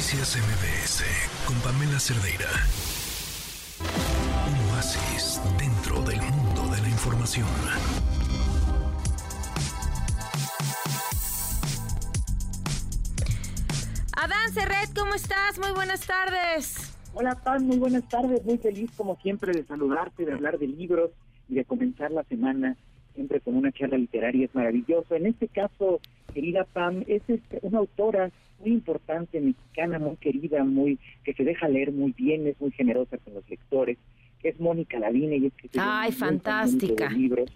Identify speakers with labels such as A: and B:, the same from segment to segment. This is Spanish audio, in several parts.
A: Noticias MBS con Pamela Cerdeira. Un oasis dentro del mundo de la información.
B: Adán Serret, ¿cómo estás? Muy buenas tardes.
C: Hola, Pam, muy buenas tardes. Muy feliz, como siempre, de saludarte, de hablar de libros y de comenzar la semana siempre con una charla literaria. Es maravilloso. En este caso, querida Pam, es este, una autora muy importante, mexicana, muy querida, muy que se deja leer muy bien, es muy generosa con los lectores, es Mónica Lavine y es que
B: Ay, fantástica.
C: libros.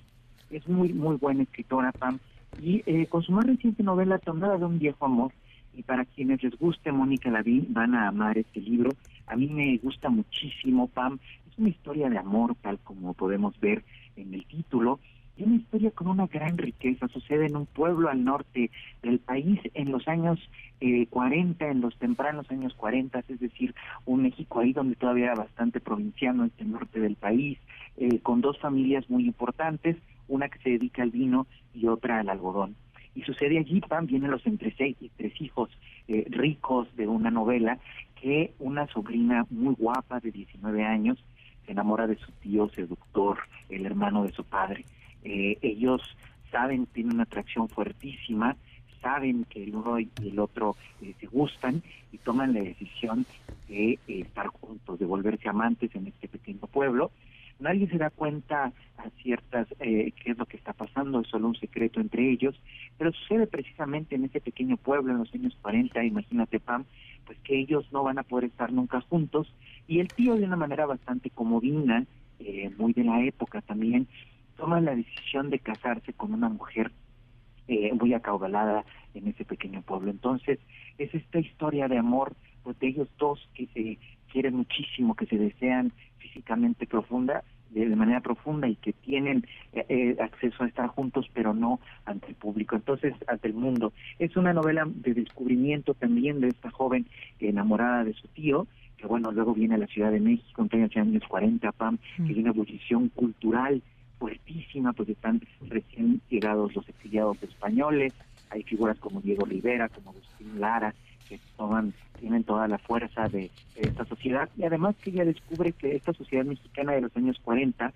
C: Es muy muy buena escritora, Pam, y eh, con su más reciente novela Tomada de un viejo amor, y para quienes les guste Mónica Lavín van a amar este libro. A mí me gusta muchísimo, Pam. Es una historia de amor, tal como podemos ver en el título, y una historia con una gran riqueza. Sucede en un pueblo al norte del país en los años eh, 40, en los tempranos años 40, es decir, un México ahí donde todavía era bastante provinciano, este norte del país, eh, con dos familias muy importantes, una que se dedica al vino y otra al algodón. Y sucede allí, también en los entre seis tres hijos eh, ricos de una novela, que una sobrina muy guapa de 19 años se enamora de su tío seductor, el hermano de su padre. Eh, ellos saben, tienen una atracción fuertísima, saben que el uno y el otro eh, se gustan y toman la decisión de eh, estar juntos, de volverse amantes en este pequeño pueblo. Nadie se da cuenta a ciertas qué es lo que está pasando, es solo un secreto entre ellos, pero sucede precisamente en ese pequeño pueblo en los años 40, imagínate Pam, pues que ellos no van a poder estar nunca juntos y el tío de una manera bastante comodina, muy de la época también, toma la decisión de casarse con una mujer eh, muy acaudalada en ese pequeño pueblo. Entonces, es esta historia de amor pues, de ellos dos que se quieren muchísimo, que se desean físicamente profunda, de, manera profunda y que tienen eh, eh, acceso a estar juntos, pero no ante el público, entonces ante el mundo. Es una novela de descubrimiento también de esta joven enamorada de su tío, que bueno, luego viene a la Ciudad de México en los años 40, PAM, que hay una ebullición cultural fuertísima, pues están recién llegados los exiliados españoles, hay figuras como Diego Rivera, como Agustín Lara, que toman, tienen toda la fuerza de, esta sociedad. Y además que ella descubre que esta sociedad mexicana de los años 40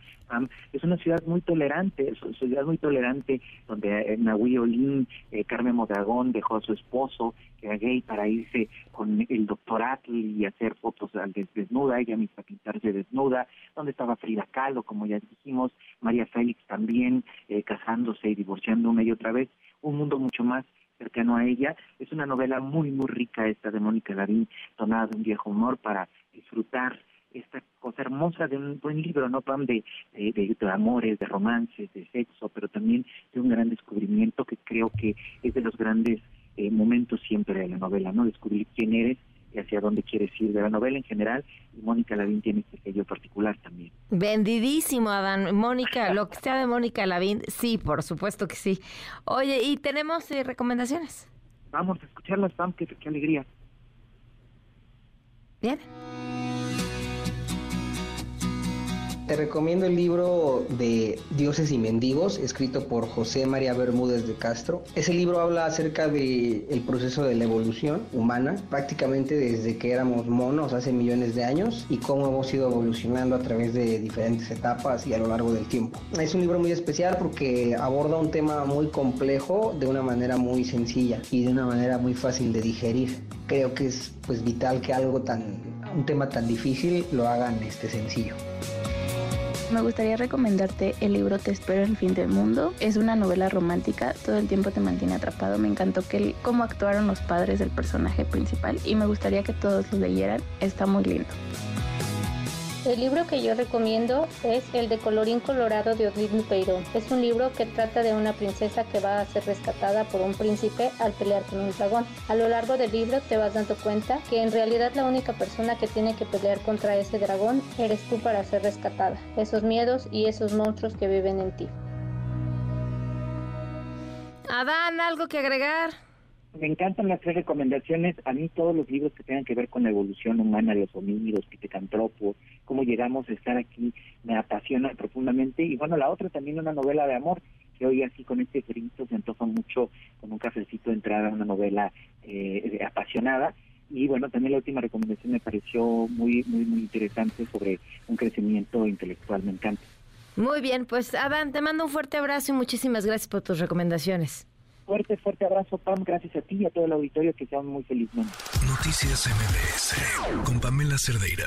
C: es una ciudad muy tolerante, es una ciudad muy tolerante donde eh, Nahui Olin, eh, Carmen Modragón dejó a su esposo que era gay para irse con el doctor Atli y hacer fotos desnuda, ella misma pintarse desnuda, donde estaba Frida Kahlo, como ya dijimos, María Félix también eh, casándose y divorciando una y otra vez, un mundo mucho más cercano a ella. Es una novela muy, muy rica esta de Mónica Lavín, tonada de un viejo humor para disfrutar esta cosa hermosa de un buen libro, ¿no, Pam? De, de, de, amores, de romances, de sexo, pero también de un gran descubrimiento que creo que es de los grandes eh, momentos siempre de la novela, ¿no? Descubrir quién eres hacia dónde quieres ir de la novela en general y Mónica Lavín tiene este sello particular también.
B: Vendidísimo, Adán. Mónica, lo que sea de Mónica Lavín, sí, por supuesto que sí. Oye, ¿y tenemos eh, recomendaciones?
C: Vamos a escucharlas, Pam, qué, qué alegría.
B: Bien.
D: Te recomiendo el libro de Dioses y Mendigos, escrito por José María Bermúdez de Castro. Ese libro habla acerca del el proceso de la evolución humana, prácticamente desde que éramos monos hace millones de años y cómo hemos ido evolucionando a través de diferentes etapas y a lo largo del tiempo. Es un libro muy especial porque aborda un tema muy complejo de una manera muy sencilla y de una manera muy fácil de digerir. Creo que es pues vital que algo tan un tema tan difícil lo hagan este sencillo.
E: Me gustaría recomendarte el libro Te espero en el fin del mundo. Es una novela romántica, todo el tiempo te mantiene atrapado. Me encantó cómo actuaron los padres del personaje principal y me gustaría que todos lo leyeran. Está muy lindo.
F: El libro que yo recomiendo es el de Colorín Colorado de Odín Peirón. Es un libro que trata de una princesa que va a ser rescatada por un príncipe al pelear con un dragón. A lo largo del libro te vas dando cuenta que en realidad la única persona que tiene que pelear contra ese dragón eres tú para ser rescatada. Esos miedos y esos monstruos que viven en ti.
B: Adán, ¿algo que agregar?
C: Me encantan las tres recomendaciones. A mí todos los libros que tengan que ver con la evolución humana, los homínidos, Pitecantropo, cómo llegamos a estar aquí, me apasionan profundamente. Y bueno, la otra también una novela de amor, que hoy así con este grito se antoja mucho con un cafecito entrar a una novela eh, apasionada. Y bueno, también la última recomendación me pareció muy, muy, muy interesante sobre un crecimiento intelectual. Me encanta.
B: Muy bien, pues Adán, te mando un fuerte abrazo y muchísimas gracias por tus recomendaciones.
C: Fuerte, fuerte abrazo, Pam. Gracias a ti y a todo el auditorio. Que sean muy felizmente.
A: Noticias MBS con Pamela Cerdeira.